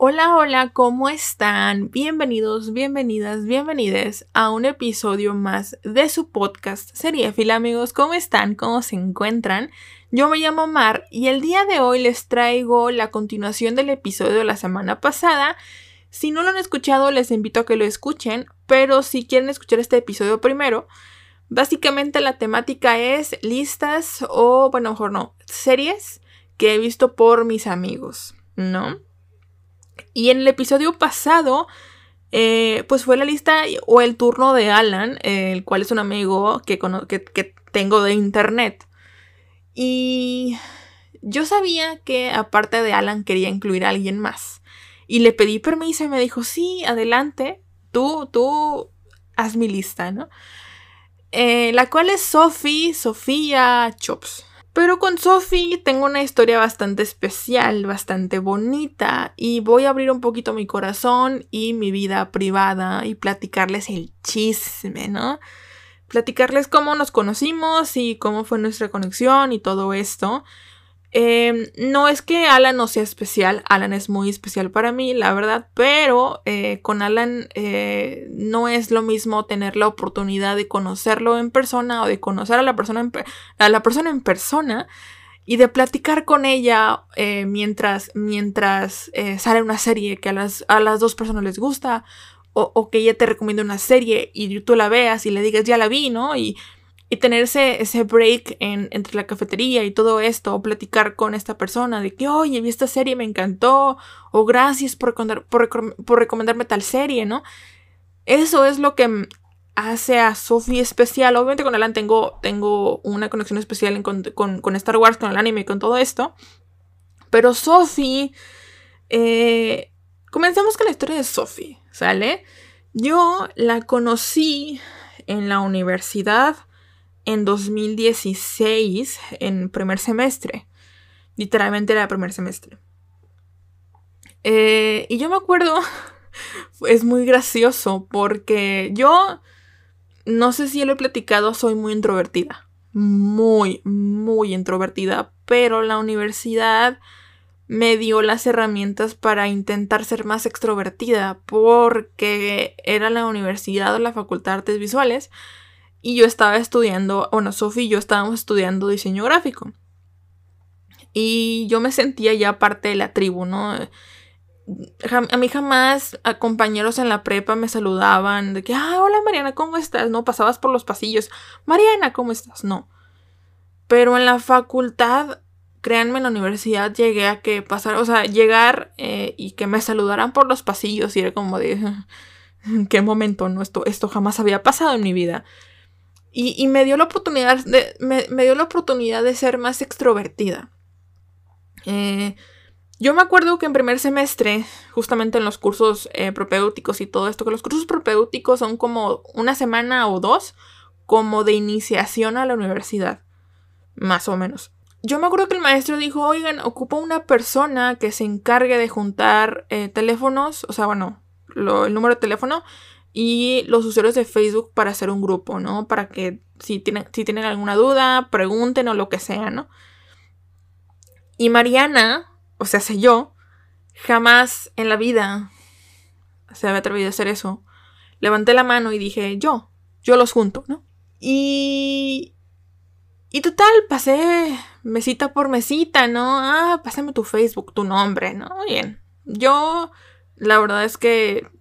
Hola, hola, ¿cómo están? Bienvenidos, bienvenidas, bienvenides a un episodio más de su podcast Seriéfila, amigos. ¿Cómo están? ¿Cómo se encuentran? Yo me llamo Mar y el día de hoy les traigo la continuación del episodio de la semana pasada. Si no lo han escuchado, les invito a que lo escuchen, pero si quieren escuchar este episodio primero, básicamente la temática es listas o, bueno, mejor no, series que he visto por mis amigos, ¿no? Y en el episodio pasado, eh, pues fue la lista o el turno de Alan, el cual es un amigo que, que, tengo de internet. Y yo sabía que aparte de Alan quería incluir a alguien más. Y le pedí permiso y me dijo, sí, adelante, tú, tú, haz mi lista, ¿no? Eh, la cual es Sophie, Sofía Chops. Pero con Sophie tengo una historia bastante especial, bastante bonita y voy a abrir un poquito mi corazón y mi vida privada y platicarles el chisme, ¿no? Platicarles cómo nos conocimos y cómo fue nuestra conexión y todo esto. Em, no es que Alan no sea especial, Alan es muy especial para mí, la verdad, pero eh, con Alan eh, no es lo mismo tener la oportunidad de conocerlo en persona o de conocer a la persona en, a la persona en persona y de platicar con ella eh, mientras, mientras sale una serie que a las, a las dos personas les gusta o, o, que ella te recomienda una serie y tú la veas y le digas ya la vi, ¿no? Y y tener ese, break en, entre la cafetería y todo esto, o platicar con esta persona de que, oye, vi esta serie, me encantó, o gracias por, por, recomendarme tal serie, ¿no? Eso es lo que hace a Sophie especial. Obviamente con Alan tengo, tengo una conexión especial con, con, Star Wars, con el anime, con todo esto. Pero Sophie... Eh, comencemos con la historia de Sophie, ¿sale? Yo la conocí en la universidad en 2016, en primer semestre. Literalmente era primer semestre. Eh, y yo me acuerdo, es muy gracioso porque yo, no sé si lo he platicado, soy muy introvertida. Muy, muy introvertida. Pero la universidad me dio las herramientas para intentar ser más extrovertida porque era la universidad o la facultad de artes visuales y yo estaba estudiando, bueno, Sofi y yo estábamos estudiando diseño gráfico. Y yo me sentía ya parte de la tribu, ¿no? A mí jamás a compañeros en la prepa me saludaban de que, ah, hola Mariana, ¿cómo estás? No, pasabas por los pasillos. Mariana, ¿cómo estás? No. Pero en la facultad, créanme, en la universidad llegué a que pasar, o sea, llegar eh, y que me saludaran por los pasillos y era como de, ¿qué momento? No, esto, esto jamás había pasado en mi vida. Y, me dio la oportunidad de, me, dio la oportunidad de ser más extrovertida. Eh, yo me acuerdo que en primer semestre, justamente en los cursos eh, y todo esto, que los cursos propéuticos son como una semana o dos como de iniciación a la universidad, más o menos. Yo me acuerdo que el maestro dijo, oigan, ocupa una persona que se encargue de juntar eh, teléfonos, o sea, bueno, el número de teléfono y los usuarios de Facebook para hacer un grupo, ¿no? Para que si tienen, si tienen alguna duda, pregunten o lo que sea, ¿no? Y Mariana, o sea, sé yo, jamás en la vida se había atrevido a hacer eso. Levanté la mano y dije, yo, yo los junto, ¿no? Y... Y total, pasé mesita por mesita, ¿no? Ah, pásame tu Facebook, tu nombre, ¿no? Bien. Yo, la verdad es que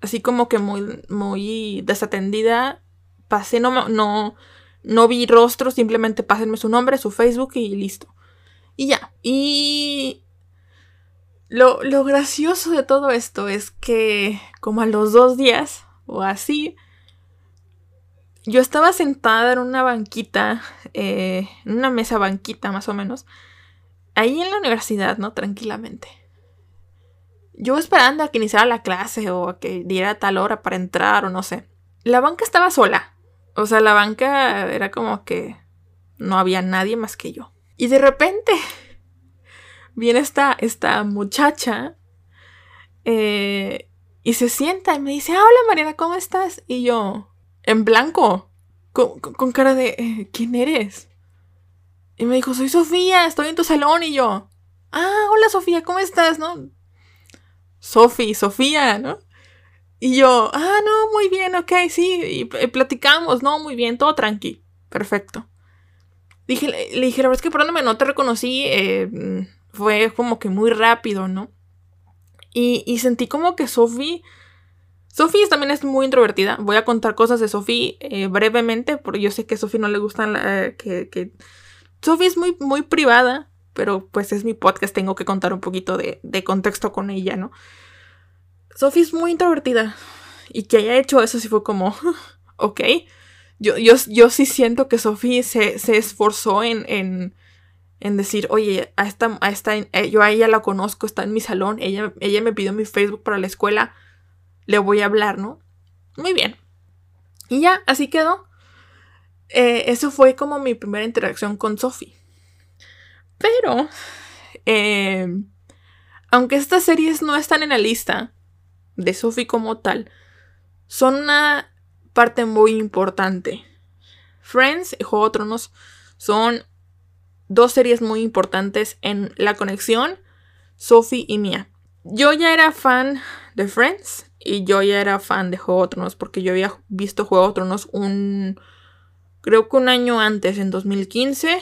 así como que muy, muy desatendida. Pasé, no, no, no vi rostro, simplemente pásenme su nombre, su Facebook y listo. Y ya. Y lo, lo gracioso de todo esto es que como a los dos días o así, yo estaba sentada en una banquita, eh, en una mesa banquita más o menos, ahí en la universidad, ¿no? Tranquilamente yo esperando a que iniciara la clase o a que diera tal hora para entrar o no sé. La banca estaba sola. O sea, la banca era como que no había nadie más que yo. Y de repente viene esta, esta muchacha eh, y se sienta y me dice, hola Mariana, ¿cómo estás? Y yo, en blanco, con, cara de, eh, ¿quién eres? Y me dijo, soy Sofía, estoy en tu salón. Y yo, ah, hola Sofía, ¿cómo estás? ¿No? Sofi, Sofía, ¿no? Y yo, ah, no, muy bien, ok, sí, y, platicamos, no, muy bien, todo tranqui, perfecto. Dije, le, dije, la verdad es que perdóname, no te reconocí, eh, fue como que muy rápido, ¿no? Y, sentí como que Sophie... Sophie también es muy introvertida. Voy a contar cosas de Sophie eh, brevemente, porque yo sé que a Sophie no le gustan que, que... Sophie es muy, muy privada, pero pues es mi podcast, tengo que contar un poquito de, contexto con ella, ¿no? Sophie es muy introvertida. Y que haya hecho eso sí fue como, ok. Yo, yo, yo sí siento que Sophie se, se esforzó en, en, en decir, oye, a esta, a esta, eh, yo a ella la conozco, está en mi salón, ella, ella me pidió mi Facebook para la escuela, le voy a hablar, ¿no? Muy bien. Y ya, así quedó. Eh, eso fue como mi primera interacción con Sophie. Pero, eh, aunque estas series no están en la lista de Sophie como tal, son una parte muy importante. Friends y Juego de Tronos son dos series muy importantes en la conexión, Sophie y Mia. Yo ya era fan de Friends y yo ya era fan de Juego de Tronos porque yo había visto Juego de Tronos un... creo que un año antes, en 2015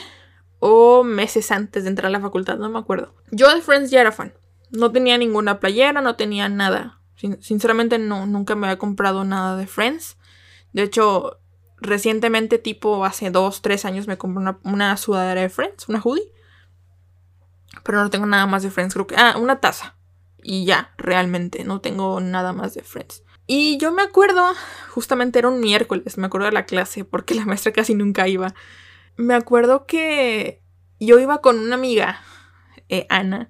o meses antes de entrar a la facultad, no me acuerdo. Yo de Friends ya era fan. No tenía ninguna playera, no tenía nada. sinceramente no, nunca me había comprado nada de Friends. De hecho, recientemente, tipo hace dos, tres años, me compré una, sudadera de Friends, una hoodie. Pero no tengo nada más de Friends, creo que... Ah, una taza. Y ya, realmente, no tengo nada más de Friends. Y yo me acuerdo, justamente era un miércoles, me acuerdo de la clase, porque la maestra casi nunca iba. Me acuerdo que yo iba con una amiga, eh, Ana,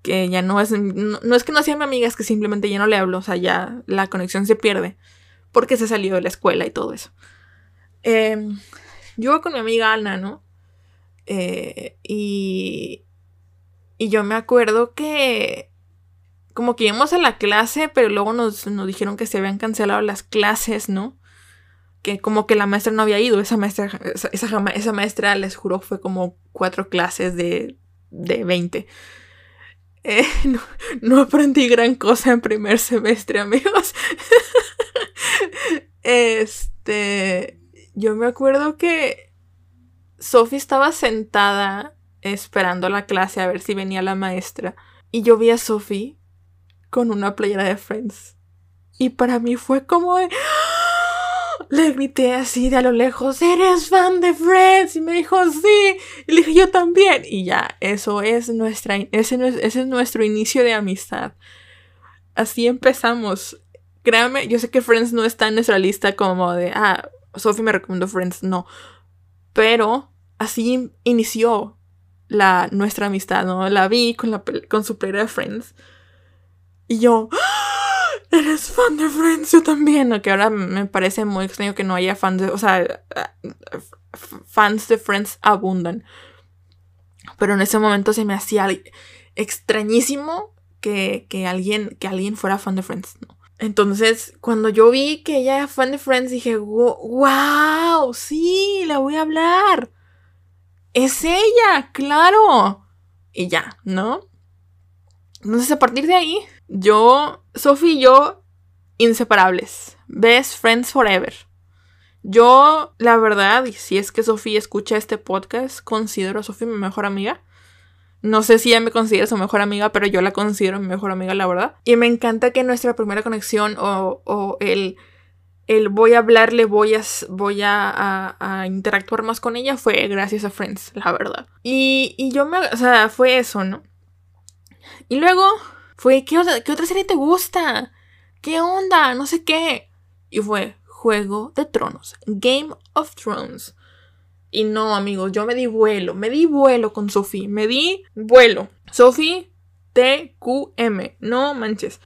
que ya no es, no, es que no sea mi amiga, es que simplemente ya no le hablo, o sea, ya la conexión se pierde, porque se salió de la escuela y todo eso. Em, yo iba con mi amiga Ana, ¿no? Eh, y, y yo me acuerdo que como que íbamos a la clase, pero luego nos, dijeron que se habían cancelado las clases, ¿no? Que como que la maestra no había ido. Esa maestra, esa, maestra, les juro, fue como cuatro clases de, de 20. Eh, no, no, aprendí gran cosa en primer semestre, amigos. este yo me acuerdo que Sophie estaba sentada esperando la clase a ver si venía la maestra. Y yo vi a Sophie con una playera de Friends. Y para mí fue como ¡Ah! Le grité así de a lo lejos, ¿eres fan de Friends? Y me dijo, sí. Y le dije, yo también. Y ya, eso es nuestra, ese, ese es nuestro inicio de amistad. Así empezamos. Créame, yo sé que Friends no está en nuestra lista como de, ah, Sophie me recomendó Friends, no. Pero así inició la, nuestra amistad, ¿no? La vi con, la, con su playera de Friends. Y yo. ¿Eres fan de Friends? Yo también. Que ahora me parece muy extraño que no haya fans de. O sea, fans de Friends abundan. Pero en ese momento se me hacía extrañísimo que, que, alguien, que alguien fuera fan de Friends, ¿no? Entonces, cuando yo vi que ella era fan de Friends, dije, wow, sí, la voy a hablar. Es ella, claro. Y ya, ¿no? Entonces, a partir de ahí, yo, Sophie y yo, inseparables. Best friends forever. Yo, la verdad, y si es que Sophie escucha este podcast, considero a Sophie mi mejor amiga. No sé si ella me considera su mejor amiga, pero yo la considero mi mejor amiga, la verdad. Y me encanta que nuestra primera conexión o, el, el, voy a hablarle, voy, a, voy a, interactuar más con ella fue gracias a Friends, la verdad. Y, y yo me... O sea, fue eso, ¿no? Y luego fue, ¿qué, ¿qué otra serie te gusta? ¿Qué onda? No sé qué. Y fue Juego de Tronos, Game of Thrones. Y no, amigos, yo me di vuelo, me di vuelo con Sophie, me di vuelo. Sophie TQM, no manches.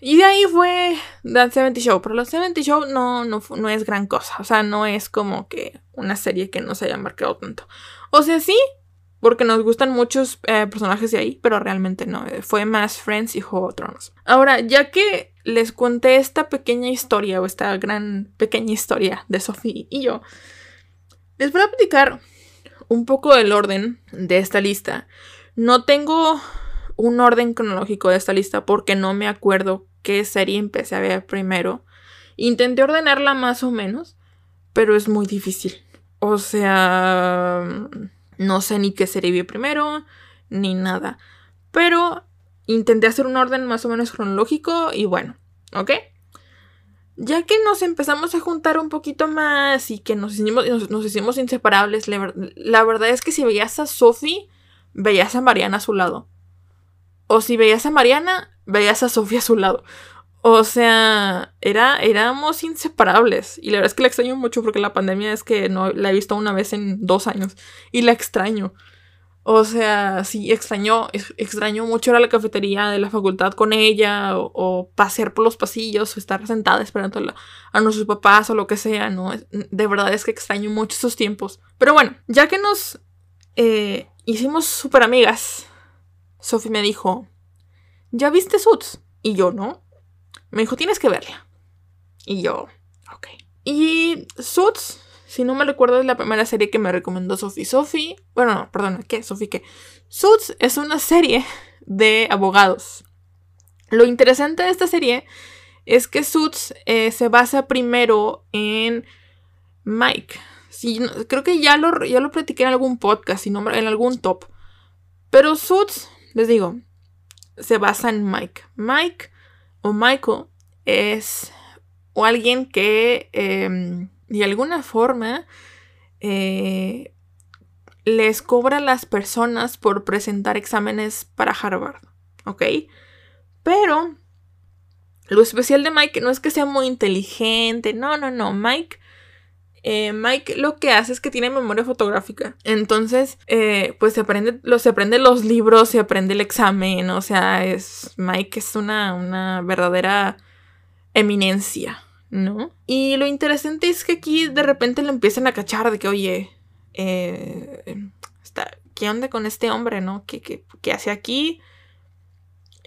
Y de ahí fue The 70 Show, pero The 70 Show no, no, no es gran cosa, o sea, no es como que una serie que no se haya marcado tanto. O sea, sí, porque nos gustan muchos eh, personajes de ahí, pero realmente no, eh, fue más Friends y Juego de Tronos. Ahora, ya que les conté esta pequeña historia o esta gran pequeña historia de Sophie y yo, les voy a platicar un poco del orden de esta lista. No tengo un orden cronológico de esta lista porque no me acuerdo qué serie empecé a ver primero. Intenté ordenarla más o menos, pero es muy difícil. O sea, no sé ni qué serie primero, ni nada. Pero intenté hacer un orden más o menos cronológico y bueno, ¿ok? Ya que nos empezamos a juntar un poquito más y que nos hicimos, nos, hicimos inseparables, la, verdad es que si veías a Sophie, veías a Mariana a su lado. O si veías a Mariana, veías a Sophie a su lado. O sea, era, éramos inseparables. Y la verdad es que la extraño mucho porque la pandemia es que no la he visto una vez en dos años. Y la extraño. O sea, sí, extrañó, extrañó mucho ir a la cafetería de la facultad con ella, o, pasear por los pasillos, o estar sentada esperando a, nuestros papás o lo que sea, ¿no? De verdad es que extraño mucho esos tiempos. Pero bueno, ya que nos eh, hicimos súper amigas, Sophie me dijo, ¿ya viste Suits? Y yo, ¿no? Me dijo, tienes que verla. Y yo, ok. Y Suits, si no me recuerdo, es la primera serie que me recomendó Sophie. Sophie, bueno, no, perdón, ¿qué? Sophie, ¿qué? Suits es una serie de abogados. Lo interesante de esta serie es que Suits eh, se basa primero en Mike. Sí, creo que ya lo, ya lo platiqué en algún podcast, en algún top. Pero Suits, les digo, se basa en Mike. Mike o Michael es o alguien que em, de alguna forma eh, les cobra a las personas por presentar exámenes para Harvard, ¿ok? Pero lo especial de Mike no es que sea muy inteligente, no, no, no, Mike eh, Mike lo que hace es que tiene memoria fotográfica. Entonces, eh, pues se aprende, lo, se aprende los libros, se aprende el examen. O sea, es. Mike es una, una verdadera eminencia, ¿no? Y lo interesante es que aquí de repente le empiezan a cachar de que, oye, eh, está, ¿qué onda con este hombre, no? ¿Qué, qué, hace aquí?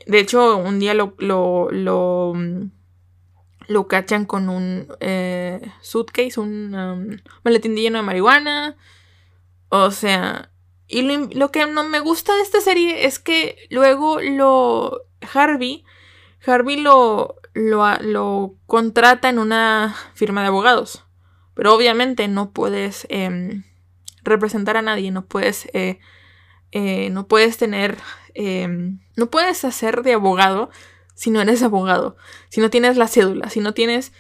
De hecho, un día lo, lo, lo lo cachan con un eh, suitcase, un um, maletín lleno de marihuana. O sea, y lo, que no me gusta de esta serie es que luego lo. Harvey. Harvey lo, lo, contrata en una firma de abogados. Pero obviamente no puedes em, representar a nadie, no puedes. Eh, eh, no puedes tener. Em, no puedes hacer de abogado si no eres abogado, si no tienes la cédula, si no tienes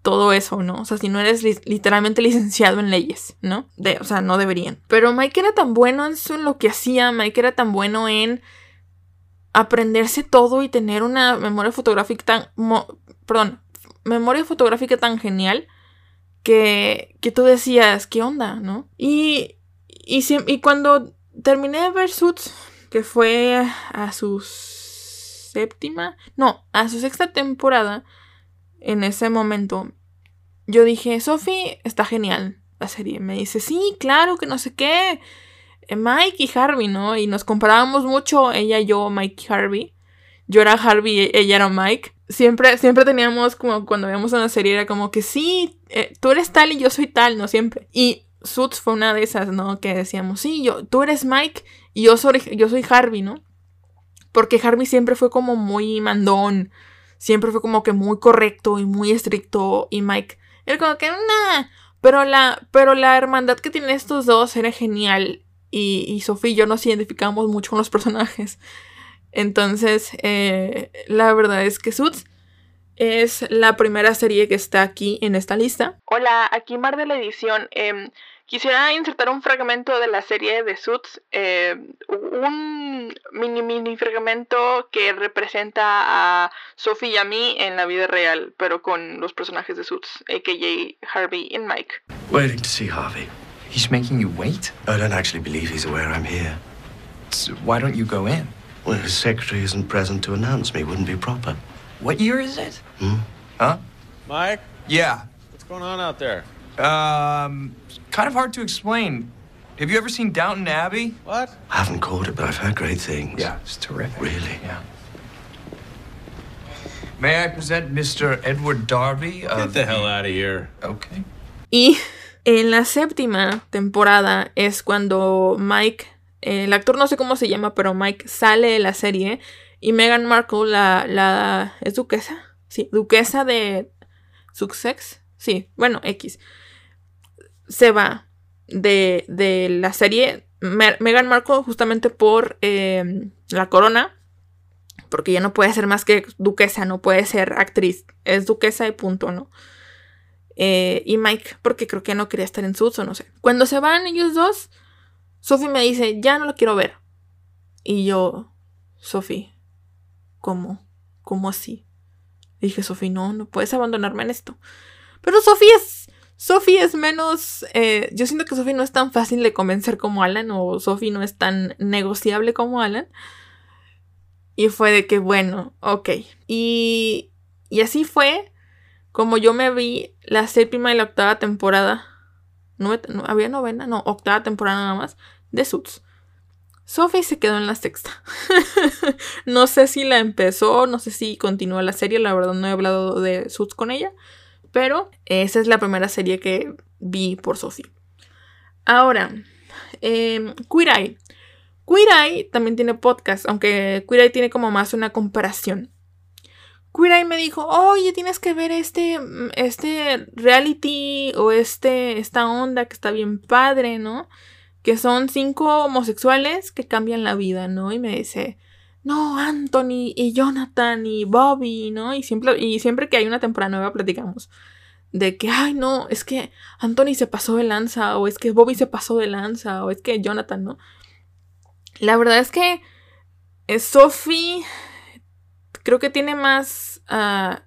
todo eso, ¿no? O sea, si no eres literalmente licenciado en leyes, ¿no? De, o sea, no deberían. Pero Mike era tan bueno en, eso, en lo que hacía, Mike era tan bueno en aprenderse todo y tener una memoria fotográfica tan... perdón, memoria fotográfica tan genial que, que tú decías, ¿qué onda, no? Y, y, y cuando terminé de ver Suits, que fue a sus séptima, no, a su sexta temporada, en ese momento, yo dije, Sophie, está genial la serie. Me dice, sí, claro, que no sé qué. Eh, Mike y Harvey, ¿no? Y nos comparábamos mucho, ella y yo, Mike y Harvey. Yo era Harvey, ella era Mike. Siempre, siempre teníamos como cuando veíamos una serie, era como que sí, eh, tú eres tal y yo soy tal, ¿no? Siempre. Y Suits fue una de esas, ¿no? Que decíamos, sí, yo, tú eres Mike y yo soy, yo soy Harvey, ¿no? Porque Harvey siempre fue como muy mandón. Siempre fue como que muy correcto y muy estricto. Y Mike era como que, nah. Pero la, pero la hermandad que tienen estos dos era genial. Y, y Sofía y yo nos identificamos mucho con los personajes. Entonces, eh, la verdad es que Suits es la primera serie que está aquí en esta lista. Hola, aquí Mar de la edición. Em, Quisiera insertar un fragmento de la serie de Suits, eh, un mini mini fragmento que representa a Sophie y a mí en la vida real, pero con los personajes de Suits, a.k.a. Harvey y Mike. Waiting to see Harvey. He's making you wait? I don't actually believe he's aware I'm here. So why don't you go in? Well, his secretary isn't present to announce me. Wouldn't be proper. What year is it? Hmm? Huh? Mike? Yeah. What's going on out there? Um, kind of hard to explain. Have you ever seen Downton Abbey? What? I haven't caught it, but I've heard great things. Yeah, it's terrific. Really? Yeah. May I present Mr. Edward Darby Get the hell out of here. Okay. Y en la séptima temporada es cuando Mike, el actor no sé cómo se llama, pero Mike sale de la serie y Meghan Markle, la, la ¿es duquesa? Sí, duquesa de Sussex. Sí, bueno, X. Se va de, de la serie Me- Meghan Markle justamente por eh, la corona. Porque ya no puede ser más que duquesa, no puede ser actriz. Es duquesa y punto, ¿no? Eh, y Mike, porque creo que no quería estar en Suits o no sé. Cuando se van ellos dos, Sophie me dice, ya no lo quiero ver. Y yo, Sophie, ¿cómo? ¿Cómo así? Dije, Sophie, no, no puedes abandonarme en esto. Pero Sophie es, Sophie es menos, eh, yo siento que Sophie no es tan fácil de convencer como Alan, o Sophie no es tan negociable como Alan. Y fue de que, bueno, ok. Y, y así fue como yo me vi la séptima y la octava temporada. ¿Había novena? No, octava temporada nada más. De Suits. Sophie se quedó en la sexta. no sé si la empezó, no sé si continuó la serie, la verdad no he hablado de Suits con ella. Pero esa es la primera serie que vi por Sophie. Ahora, eh, Queer Eye. Queer Eye también tiene podcast, aunque Queer Eye tiene como más una comparación. Queer Eye me dijo, oye, tienes que ver este, este reality o este, esta onda que está bien padre, ¿no? Que son cinco homosexuales que cambian la vida, ¿no? Y me dice, no, Anthony y Jonathan y Bobby, ¿no? Y siempre, y siempre que hay una temporada nueva platicamos de que, ay, no, es que Anthony se pasó de lanza, o es que Bobby se pasó de lanza, o es que Jonathan, ¿no? La verdad es que eh, Sophie creo que tiene más ah,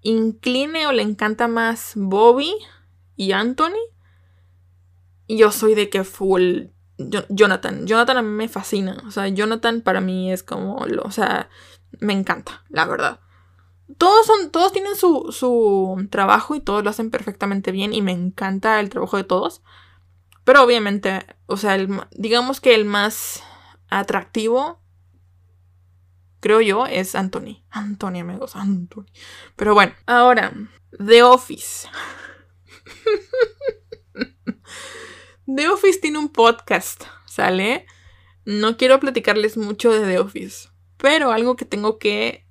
incline o le encanta más Bobby y Anthony. Y yo soy de que full Jonathan. Jonathan a mí me fascina. O sea, Jonathan para mí es como, lo, o sea, me encanta, la verdad. Todos son, todos tienen su, su trabajo y todos lo hacen perfectamente bien y me encanta el trabajo de todos. Pero obviamente, o sea, digamos que el más atractivo, creo yo, es Anthony. Anthony, amigos, Anthony. Pero bueno, ahora, The Office. The Office tiene un podcast, ¿sale? No quiero platicarles mucho de The Office, pero algo que tengo que...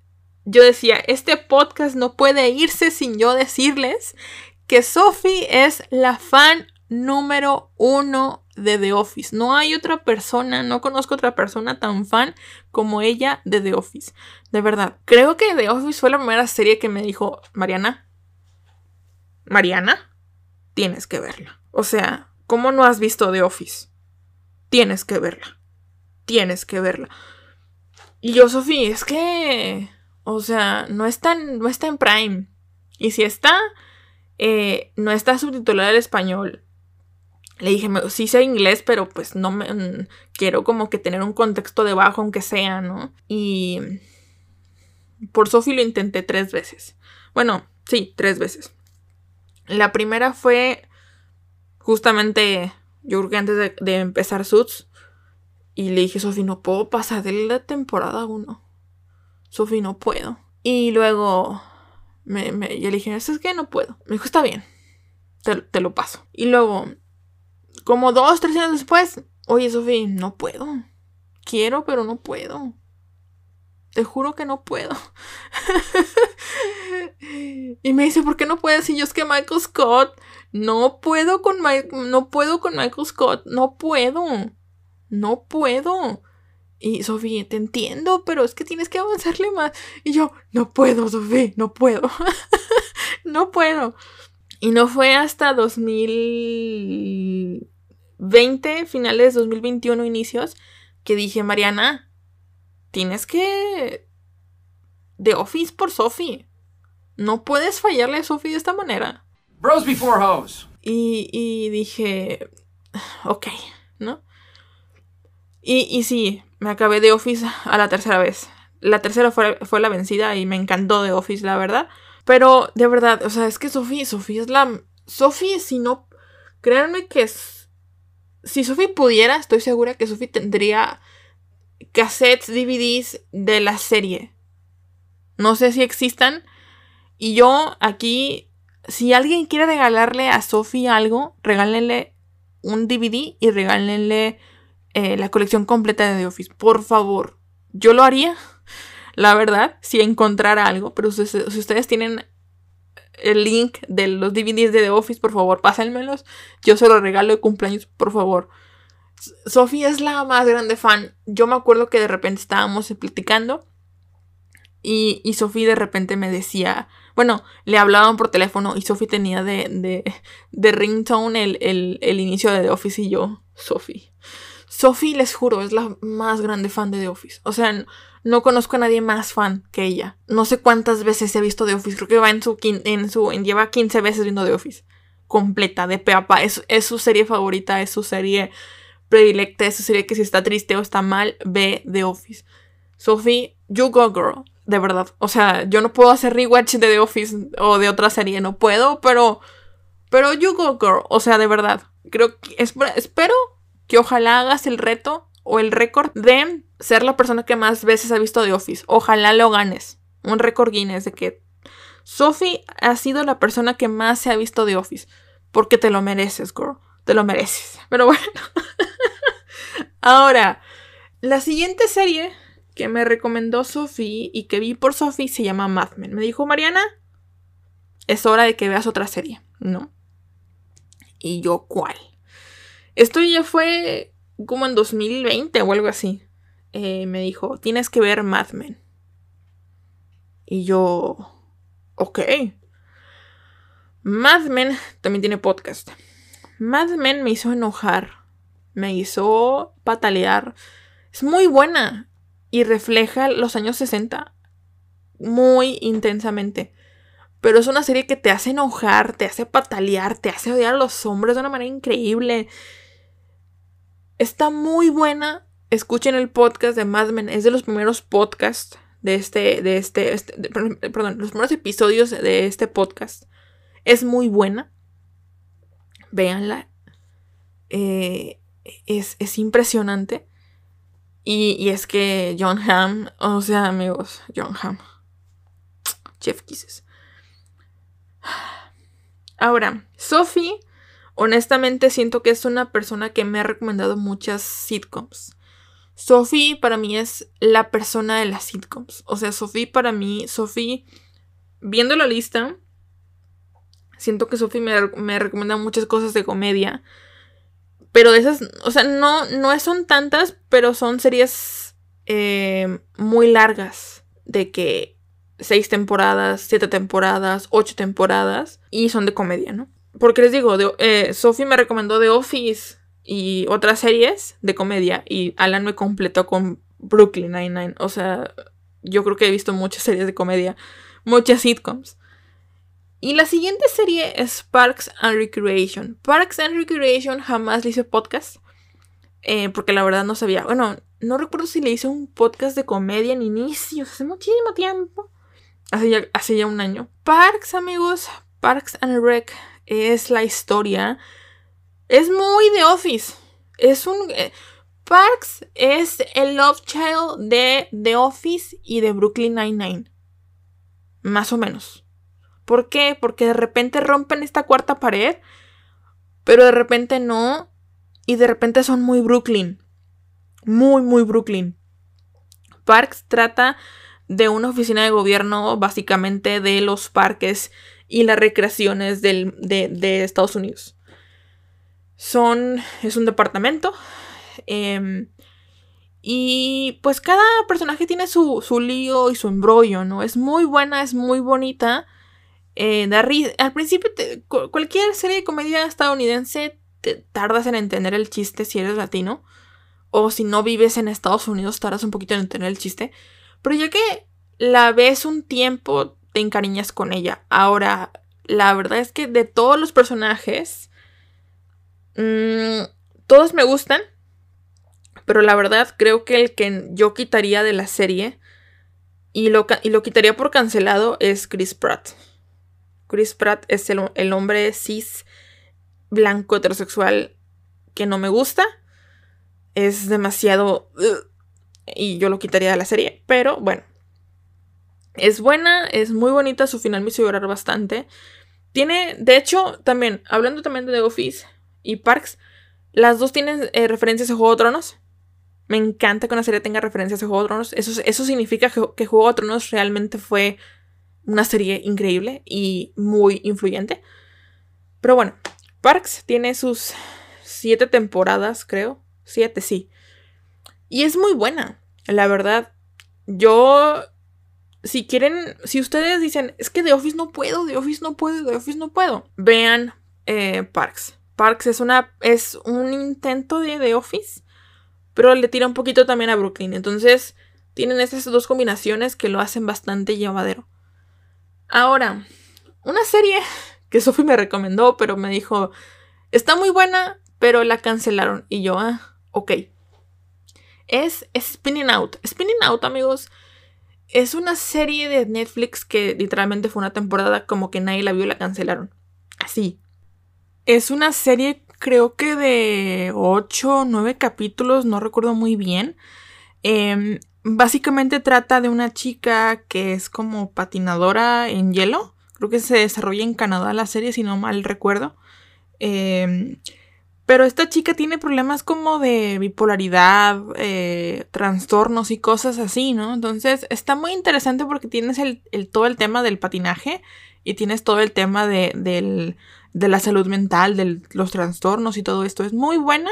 Yo decía, este podcast no puede irse sin yo decirles que Sophie es la fan número uno de The Office. No hay otra persona, no conozco otra persona tan fan como ella de The Office. De verdad, creo que The Office fue la primera serie que me dijo, Mariana, Mariana, tienes que verla. O sea, ¿cómo no has visto The Office? Tienes que verla. Tienes que verla. Y yo, Sofía, es que, o sea, no está en, no está en Prime. Y si está, eh, no está subtitulada al español. Le dije, sí sé inglés, pero pues no me... mm, quiero como que tener un contexto debajo, aunque sea, ¿no? Y... Por Sophie lo intenté tres veces. Bueno, sí, tres veces. La primera fue justamente, yo creo que antes de, empezar Suits. Y le dije, Sophie, no puedo pasar de la temporada 1. Sophie, no puedo. Y luego me, yo le dije, es que no puedo. Me dijo, está bien, te, lo paso. Y luego, como dos, tres años después, oye, Sophie, no puedo. Quiero, pero no puedo. Te juro que no puedo. y me dice, ¿por qué no puedes? Y yo es que Michael Scott, no puedo con Mike, no puedo con Michael Scott, no puedo. No puedo. Y Sofía, te entiendo, pero es que tienes que avanzarle más. Y yo, no puedo, Sofía, no puedo. no puedo. Y no fue hasta 2020, finales 2021, inicios, que dije, Mariana, tienes que... The Office por Sophie. No puedes fallarle a Sophie de esta manera. Bros before hoes. Y, y dije, ok, ¿no? Y, y sí, me acabé de Office a la tercera vez. La tercera fue, fue la vencida y me encantó de Office, la verdad. Pero de verdad, o sea, es que Sophie, Sophie es la... Sophie, si no... Créanme que es... si Sophie pudiera, estoy segura que Sophie tendría cassettes, DVDs de la serie. No sé si existan. Y yo aquí, si alguien quiere regalarle a Sophie algo, regálenle un DVD y regálenle eh, la colección completa de The Office. Por favor. Yo lo haría, la verdad, si encontrara algo. Pero si, ustedes tienen el link de los DVDs de The Office, por favor, pásenmelos. Yo se los regalo de cumpleaños, por favor. Sofía es la más grande fan. Yo me acuerdo que de repente estábamos platicando y, y de repente me decía, bueno, le hablaban por teléfono y Sofía tenía de, de, ringtone el, el, el, inicio de The Office y yo, Sofía. Sofía, les juro, es la más grande fan de The Office. O sea, no conozco a nadie más fan que ella. No sé cuántas veces ha visto The Office. Creo que va en su, en su lleva 15 veces viendo The Office. Completa, de peapa. Es, es su serie favorita, es su serie predilecta, es su serie que si está triste o está mal, ve The Office. Sophie, you go girl. De verdad. O sea, yo no puedo hacer rewatch de The Office o de otra serie. No puedo, pero... Pero you go girl. O sea, de verdad. Creo que... espero que ojalá hagas el reto o el récord de ser la persona que más veces ha visto The Office. Ojalá lo ganes. Un récord Guinness de que Sophie ha sido la persona que más se ha visto The Office. Porque te lo mereces, girl. Te lo mereces. Pero bueno. Ahora, la siguiente serie que me recomendó Sophie y que vi por Sophie se llama Mad Men. Me dijo, Mariana, es hora de que veas otra serie, ¿no? Y yo, ¿cuál? Esto ya fue como en 2020 o algo así. Eh, me dijo, tienes que ver Mad Men. Y yo, ok. Mad Men también tiene podcast. Mad Men me hizo enojar. Me hizo patalear. Es muy buena. Y refleja los años 60. Muy intensamente. Pero es una serie que te hace enojar, te hace patalear, te hace odiar a los hombres de una manera increíble. Está muy buena. Escuchen el podcast de Mad Men. Es de los primeros podcasts de este, de este, este de, perdón, los primeros episodios de este podcast. Es muy buena. Véanla. Eh, es, es, impresionante. Y, es que John Hamm, o sea, amigos, John Hamm. Jeff Kisses. Ahora, Sophie honestamente siento que es una persona que me ha recomendado muchas sitcoms. Sophie para mí es la persona de las sitcoms. O sea, Sophie para mí, Sophie, viendo la lista, siento que Sophie me, me recomienda muchas cosas de comedia. Pero esas, o sea, no, no son tantas, pero son series eh, muy largas. De que seis temporadas, siete temporadas, ocho temporadas. Y son de comedia, ¿no? Porque les digo, eh, Sophie me recomendó The Office y otras series de comedia. Y Alan me completó con Brooklyn Nine-Nine. O sea, yo creo que he visto muchas series de comedia, muchas sitcoms. Y la siguiente serie es Parks and Recreation. Parks and Recreation jamás le hice podcast. Eh, porque la verdad no sabía. Bueno, no recuerdo si le hice un podcast de comedia en inicios. Hace muchísimo tiempo. Hace ya, hace ya un año. Parks, amigos. Parks and Rec es la historia. Es muy de Office. Es un. Eh, Parks es el love child de The Office y de Brooklyn Nine-Nine. Más o menos. ¿Por qué? Porque de repente rompen esta cuarta pared, pero de repente no. Y de repente son muy Brooklyn. Muy, muy Brooklyn. Parks trata de una oficina de gobierno básicamente de los parques y las recreaciones de, de, Estados Unidos. Son, es un departamento. Eh, y pues cada personaje tiene su, su, lío y su embrollo, ¿no? Es muy buena, es muy bonita. Eh, al principio, cualquier serie de comedia estadounidense te tardas en entender el chiste si eres latino. O si no vives en Estados Unidos, tardas un poquito en entender el chiste. Pero ya que la ves un tiempo, te encariñas con ella. Ahora, la verdad es que de todos los personajes, mmm, todos me gustan. Pero la verdad creo que el que yo quitaría de la serie y lo, y lo quitaría por cancelado es Chris Pratt. Chris Pratt es el, hombre cis, blanco, heterosexual que no me gusta. Es demasiado... y yo lo quitaría de la serie. Pero bueno. Es buena, es muy bonita. Su final me hizo llorar bastante. Tiene, de hecho, también, hablando también de The Office y Parks, las dos tienen eh, referencias a Juego de Tronos. Me encanta que una serie tenga referencias a Juego de Tronos. Eso, eso significa que, que Juego de Tronos realmente fue una serie increíble y muy influyente. Pero bueno, Parks tiene sus siete temporadas, creo. Siete, sí. Y es muy buena, la verdad. Yo, si quieren, si ustedes dicen, es que The Office no puedo, The Office no puedo, The Office no puedo, vean eh, Parks. Parks es, una, es un intento de The Office, pero le tira un poquito también a Brooklyn. Entonces, tienen estas dos combinaciones que lo hacen bastante llevadero. Ahora, una serie que Sophie me recomendó, pero me dijo, está muy buena, pero la cancelaron. Y yo, ah, ok. Es Spinning Out. Spinning Out, amigos, es una serie de Netflix que literalmente fue una temporada como que nadie la vio y la cancelaron. Así. Es una serie, creo que de 8 o 9 capítulos, no recuerdo muy bien. Em, básicamente trata de una chica que es como patinadora en hielo. Creo que se desarrolla en Canadá la serie, si no mal recuerdo. Em, pero esta chica tiene problemas como de bipolaridad, eh, trastornos y cosas así, ¿no? Entonces está muy interesante porque tienes el, todo el tema del patinaje y tienes todo el tema de, de la salud mental, de los trastornos y todo esto. Es muy buena.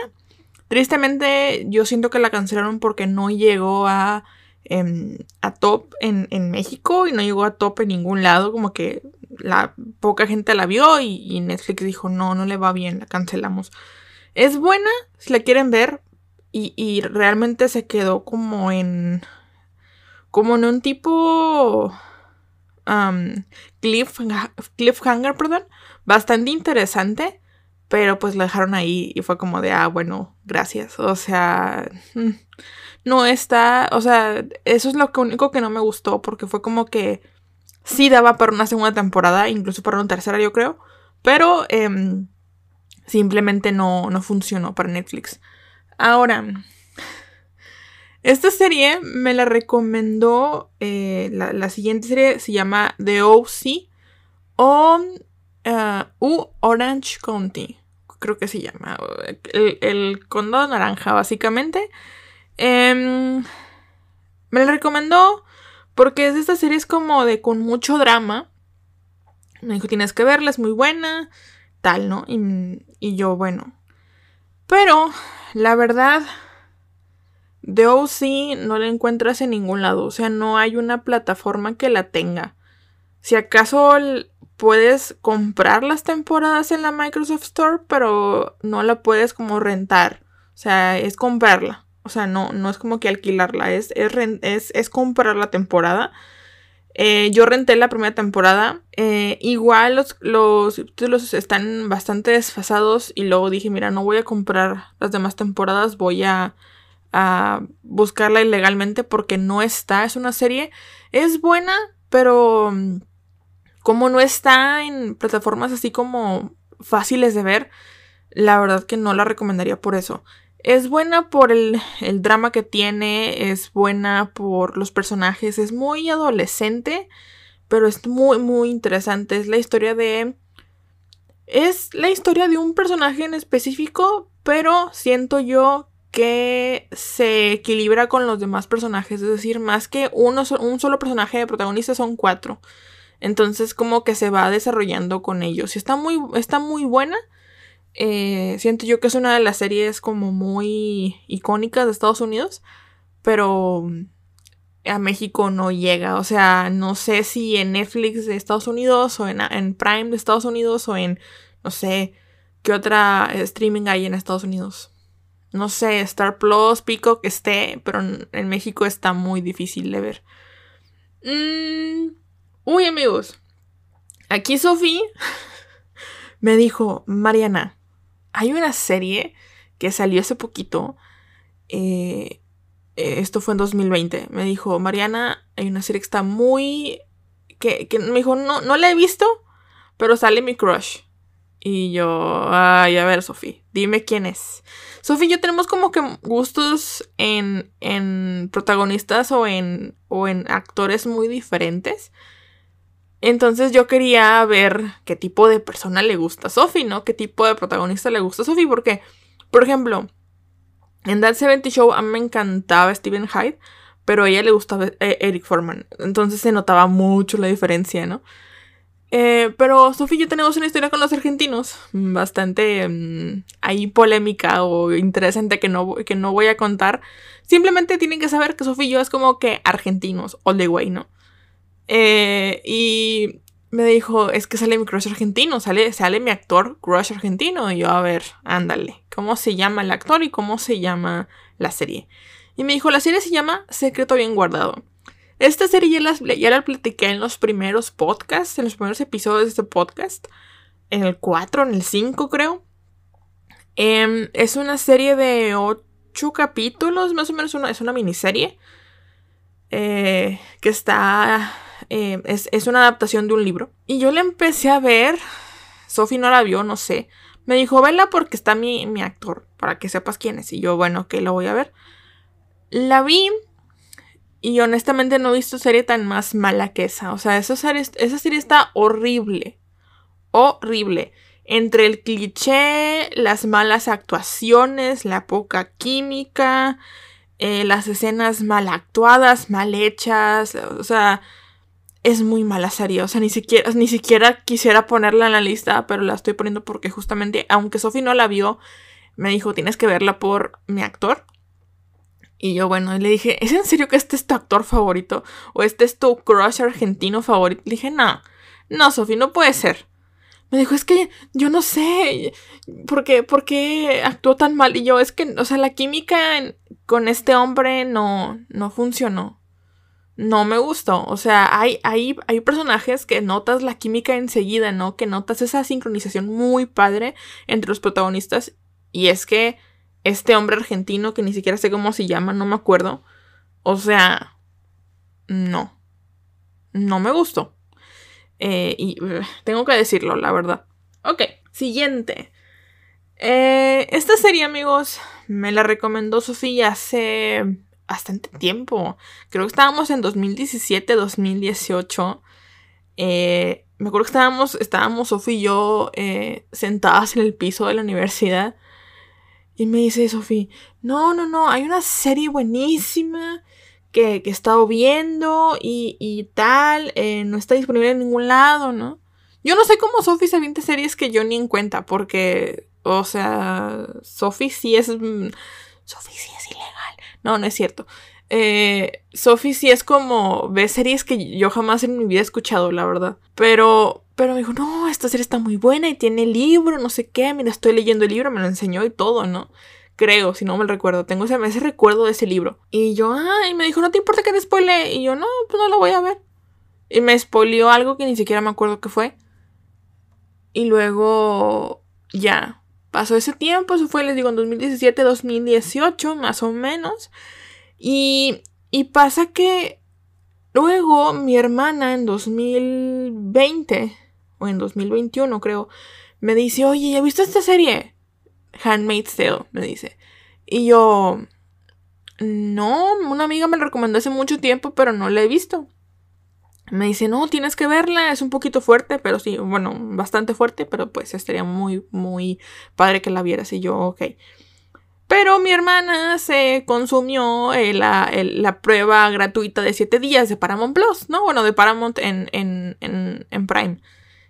Tristemente yo siento que la cancelaron porque no llegó a, em, a top en, en México y no llegó a top en ningún lado. Como que la poca gente la vio y, Netflix dijo no, no le va bien, la cancelamos. Es buena si la quieren ver y, y realmente se quedó como en como en un tipo cliff, cliffhanger, perdón, bastante interesante, pero pues la dejaron ahí y fue como de, ah, bueno, gracias. O sea, mm, no está, o sea, eso es lo único que no me gustó porque fue como que sí daba para una segunda temporada, incluso para una tercera, yo creo, pero em, simplemente no, no funcionó para Netflix. Ahora, esta serie me la recomendó. eh, la, siguiente serie se llama The OC o eh, U Orange County. Creo que se llama. El, condado naranja, básicamente. Em, me la recomendó porque es de estas series como de con mucho drama. Me dijo, tienes que verla, es muy buena. Tal, ¿no? Y, yo, bueno. Pero, la verdad, The OC no la encuentras en ningún lado. O sea, no hay una plataforma que la tenga. Si acaso puedes comprar las temporadas en la Microsoft Store, pero no la puedes como rentar. O sea, es comprarla. O sea, no, no es como que alquilarla, es, es, es, comprar la temporada. Eh, yo renté la primera temporada. eh, igual los, los subtítulos están bastante desfasados. Y luego dije, mira, no voy a comprar las demás temporadas. Voy a, a buscarla ilegalmente porque no está. Es una serie. Es buena, pero mm, como no está en plataformas así como fáciles de ver, la verdad que no la recomendaría por eso. Es buena por el, el drama que tiene, es buena por los personajes, es muy adolescente, pero es muy, muy interesante. Es la historia de... Es la historia de un personaje en específico, pero siento yo que se equilibra con los demás personajes. Es decir, más que uno, un solo personaje de protagonista son cuatro. Entonces como que se va desarrollando con ellos. Y está muy, está muy buena. Eh, siento yo que es una de las series como muy icónicas de Estados Unidos. Pero a México no llega. O sea, no sé si en Netflix de Estados Unidos o en, en Prime de Estados Unidos o en, no sé, qué otra eh, streaming hay en Estados Unidos. No sé, Star Plus, Peacock esté, pero en, México está muy difícil de ver. Mm, Uy, amigos. Aquí Sofía me dijo, Mariana, hay una serie que salió hace poquito. eh, eh, esto fue en 2020. Me dijo, Mariana, hay una serie que está muy... Que, que me dijo, no, no la he visto, pero sale mi crush. Y yo, ay, a ver, Sofía, dime quién es. Sofía yo tenemos como que gustos en, en protagonistas o en, o en actores muy diferentes. Entonces yo quería ver qué tipo de persona le gusta a Sophie, ¿no? ¿Qué tipo de protagonista le gusta a Sophie? Porque, por ejemplo, en That 70 Show a mí me encantaba Steven Hyde, pero a ella le gustaba eh, Eric Foreman. Entonces se notaba mucho la diferencia, ¿no? Eh, pero Sofía y yo tenemos una historia con los argentinos bastante mm, ahí polémica o interesante que no, que no voy a contar. Simplemente tienen que saber que Sofía y yo es como que argentinos, all the way, ¿no? Eh, y me dijo, es que sale mi crush argentino, sale, sale mi actor crush argentino. Y yo, a ver, ándale, ¿cómo se llama el actor y cómo se llama la serie? Y me dijo, la serie se llama Secreto Bien Guardado. Esta serie ya la, ya la platiqué en los primeros podcasts, en los primeros episodios de este podcast. En el 4, en el 5 creo. Em, es una serie de 8 capítulos, más o menos una, es una miniserie. Eh, que está eh, es, una adaptación de un libro. Y yo la empecé a ver. Sophie no la vio, no sé. Me dijo, vela porque está mi, mi actor, para que sepas quién es. Y yo, bueno, que lo voy a ver. La vi y honestamente no he visto serie tan más mala que esa. O sea, esa serie, esa serie está horrible. Horrible. Entre el cliché, las malas actuaciones, la poca química, eh, las escenas mal actuadas, mal hechas. O sea, es muy mala serie. O sea, ni siquiera, ni siquiera quisiera ponerla en la lista, pero la estoy poniendo porque justamente, aunque Sophie no la vio, me dijo, tienes que verla por mi actor. Y yo, bueno, le dije, ¿es en serio que este es tu actor favorito? ¿O este es tu crush argentino favorito? Le dije, no, no, Sophie, no puede ser. Me dijo, es que yo no sé por qué, por qué actuó tan mal. Y yo, es que, o sea, la química con este hombre no, no funcionó no me gustó. O sea, hay, hay, hay personajes que notas la química enseguida, ¿no? Que notas esa sincronización muy padre entre los protagonistas. Y es que este hombre argentino, que ni siquiera sé cómo se llama, no me acuerdo. O sea, no. No me gustó. Eh, y tengo que decirlo, la verdad. Ok, siguiente. Eh, esta serie, amigos, me la recomendó Sofía hace bastante tiempo. Creo que estábamos en 2017, 2018. Eh, me acuerdo que estábamos, estábamos Sofía y yo eh, sentadas en el piso de la universidad. Y me dice Sofía, no, no, no, hay una serie buenísima que, que he estado viendo y, y tal, eh, no está disponible en ningún lado, ¿no? Yo no sé cómo Sophie se avienta series que yo ni en cuenta, porque, o sea, Sophie sí es... Mm, Sophie sí es ilegal. No, no es cierto. Eh, Sophie sí es como. Ve series que yo jamás en mi vida he escuchado, la verdad. Pero. Pero me dijo, no, esta serie está muy buena y tiene libro, no sé qué. Mira, estoy leyendo el libro, me lo enseñó y todo, ¿no? Creo, si no me recuerdo. Tengo ese, ese recuerdo de ese libro. Y yo, ah, y me dijo, no te importa que te spoile. Y yo, no, pues no lo voy a ver. Y me spoileó algo que ni siquiera me acuerdo qué fue. Y luego, ya, Pasó ese tiempo, eso fue, les digo, en 2017, 2018, más o menos. Y, y pasa que luego mi hermana en 2020, o en 2021 creo, me dice, oye, ¿ya viste esta serie? Handmaid's Tale, me dice. Y yo, no, una amiga me la recomendó hace mucho tiempo, pero no la he visto. Me dice, no, tienes que verla, es un poquito fuerte, pero sí, bueno, bastante fuerte, pero pues estaría muy, muy padre que la vieras y yo, ok. Pero mi hermana se consumió eh, la, la, prueba gratuita de 7 días de Paramount Plus, ¿no? Bueno, de Paramount en, en, en, en Prime.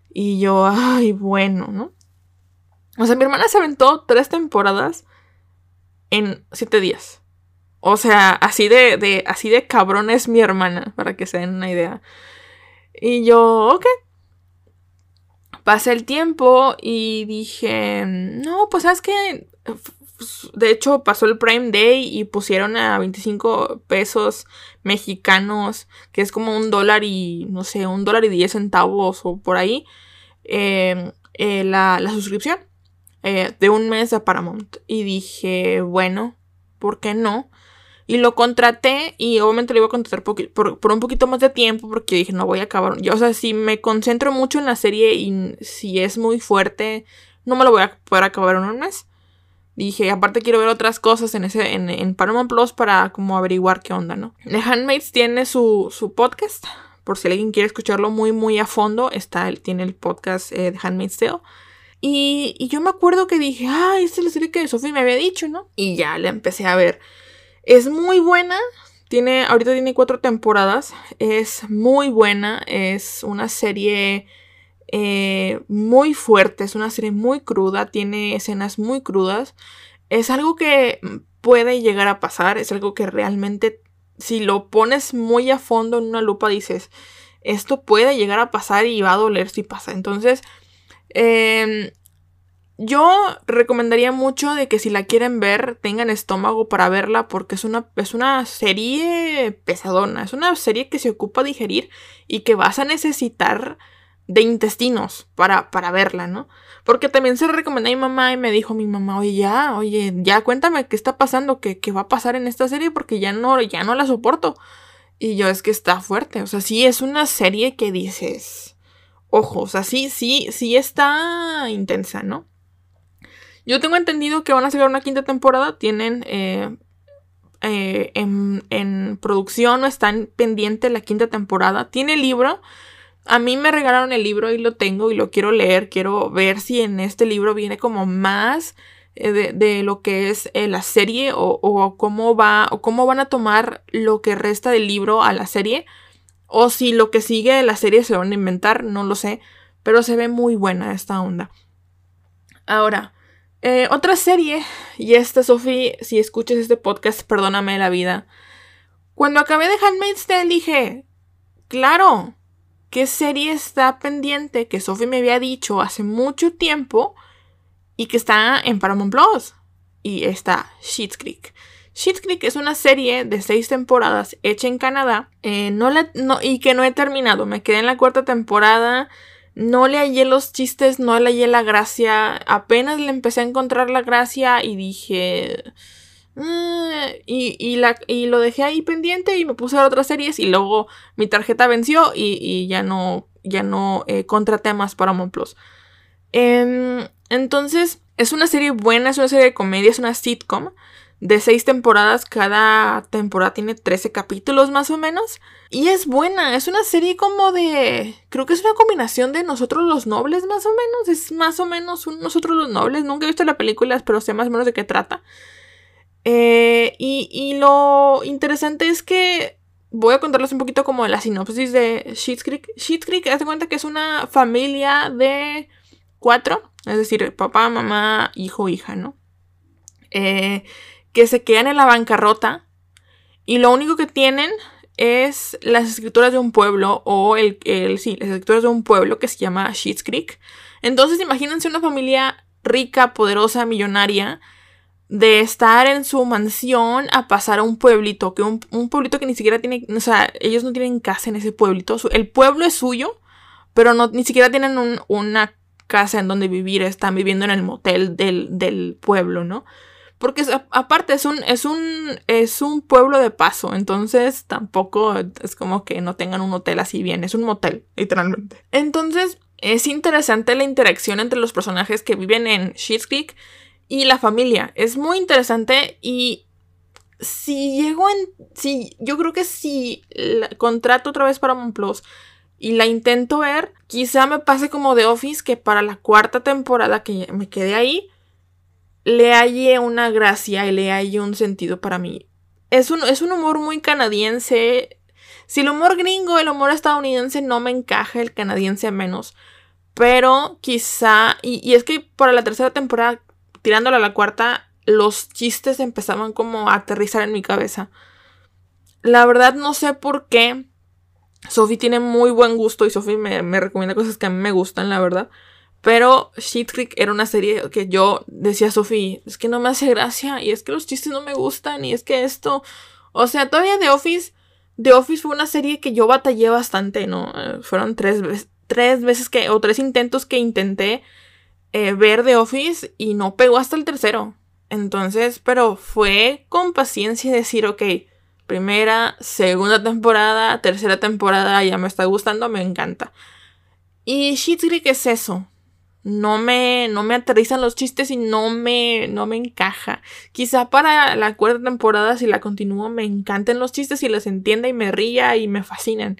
Y yo, ay, bueno, ¿no? O sea, mi hermana se aventó tres temporadas en 7 días. O sea, así de, de, así de cabrón es mi hermana, para que se den una idea. Y yo, ok. Pasé el tiempo y dije, no, pues sabes que... De hecho, pasó el Prime Day y pusieron a 25 pesos mexicanos, que es como un dólar y, no sé, un dólar y 10 centavos o por ahí, em, eh, la, la, suscripción eh, de un mes de Paramount. Y dije, bueno, ¿por qué no? Y lo contraté y obviamente lo iba a contratar por, por, un poquito más de tiempo porque dije, no voy a acabar. Yo, o sea, si me concentro mucho en la serie y si es muy fuerte, no me lo voy a poder acabar en un mes. Dije, aparte quiero ver otras cosas en ese en, en Paramount Plus para como averiguar qué onda, ¿no? The Handmaids tiene su, su podcast, por si alguien quiere escucharlo muy, muy a fondo, está, tiene el podcast eh, The Handmaid's Tale. Y, y, yo me acuerdo que dije, ah, esta es la serie que Sophie me había dicho, ¿no? Y ya la empecé a ver. Es muy buena, tiene, ahorita tiene cuatro temporadas, es muy buena, es una serie eh, muy fuerte, es una serie muy cruda, tiene escenas muy crudas. Es algo que puede llegar a pasar, es algo que realmente si lo pones muy a fondo en una lupa dices, esto puede llegar a pasar y va a doler si pasa. Entonces, eh, yo recomendaría mucho de que si la quieren ver, tengan estómago para verla porque es una, es una serie pesadona, es una serie que se ocupa digerir y que vas a necesitar de intestinos para, para verla, ¿no? Porque también se la recomendé a mi mamá y me dijo mi mamá, oye, ya, oye, ya cuéntame qué está pasando, qué, qué va a pasar en esta serie porque ya no, ya no la soporto. Y yo es que está fuerte, o sea, sí es una serie que dices, ojo, o sea, sí, sí, sí está intensa, ¿no? Yo tengo entendido que van a sacar una quinta temporada, tienen eh, eh, en, en producción o están pendiente la quinta temporada, tiene libro, a mí me regalaron el libro y lo tengo y lo quiero leer. Quiero ver si en este libro viene como más eh, de, de lo que es la serie o, cómo va o cómo van a tomar lo que resta del libro a la serie. O si lo que sigue de la serie se van a inventar, no lo sé. Pero se ve muy buena esta onda. Ahora, eh, otra serie, y esta, Sophie, si escuchas este podcast, perdóname la vida. Cuando acabé de Handmaid's Tale dije, claro, qué serie está pendiente que Sophie me había dicho hace mucho tiempo y que está en Paramount Plus. Y está Schitt's Creek. Schitt's Creek es una serie de seis temporadas hecha en Canadá eh, no la, no, y que no he terminado. Me quedé en la cuarta temporada. No le hallé los chistes, no le hallé la gracia. Apenas le empecé a encontrar la gracia y dije... Mm, y, y, la, y lo dejé ahí pendiente y me puse a ver otras series y luego mi tarjeta venció y, y ya no, ya no eh, contraté más para Plus. Eh, entonces, es una serie buena, es una serie de comedia, es una sitcom de seis temporadas. Cada temporada tiene 13 capítulos más o menos. Y es buena, es una serie como de... Creo que es una combinación de Nosotros los Nobles más o menos. Es más o menos Nosotros los Nobles. Nunca he visto la película, pero sé más o menos de qué trata. Eh, y, y, lo interesante es que voy a contarles un poquito como la sinopsis de Sheets Creek. Sheets Creek, haz de cuenta que es una familia de cuatro, es decir, papá, mamá, hijo, hija, ¿no? Eh, que se quedan en la bancarrota y lo único que tienen es las escrituras de un pueblo o el, el sí, las escrituras de un pueblo que se llama Sheets Creek. Entonces imagínense una familia rica, poderosa, millonaria, de estar en su mansión a pasar a un pueblito, que un, un, pueblito que ni siquiera tiene, o sea, ellos no tienen casa en ese pueblito, el pueblo es suyo, pero no, ni siquiera tienen un, una casa en donde vivir, están viviendo en el motel del, del pueblo, ¿no? Porque aparte es un, es, un, es un pueblo de paso, entonces tampoco es como que no tengan un hotel así bien, es un motel, literalmente. Entonces es interesante la interacción entre los personajes que viven en Sheets Creek y la familia. Es muy interesante y si llego en... Si, yo creo que si contrato otra vez para Plus y la intento ver, quizá me pase como The Office que para la cuarta temporada que me quedé ahí, le hallé una gracia y le hallé un sentido para mí. Es un, es un humor muy canadiense. Si el humor gringo, el humor estadounidense no me encaja, el canadiense menos. Pero quizá, y, y es que para la tercera temporada tirándola a la cuarta, los chistes empezaban como a aterrizar en mi cabeza. La verdad no sé por qué. Sophie tiene muy buen gusto y Sophie me, me, recomienda cosas que a mí me gustan, la verdad. Pero Sheet Creek era una serie que yo decía a Sophie, es que no me hace gracia y es que los chistes no me gustan y es que esto... O sea, todavía The Office... The Office fue una serie que yo batallé bastante, ¿no? fueron tres, tres veces que... o tres intentos que intenté eh, ver The Office y no pegó hasta el tercero. Entonces, pero fue con paciencia decir, ok, primera, segunda temporada, tercera temporada, ya me está gustando, me encanta. Y Schitt's Creek es eso. No me, no me aterrizan los chistes y no me, no me encaja. Quizá para la cuarta temporada, si la continúo, me encanten los chistes y los entienda y me ría y me fascinan.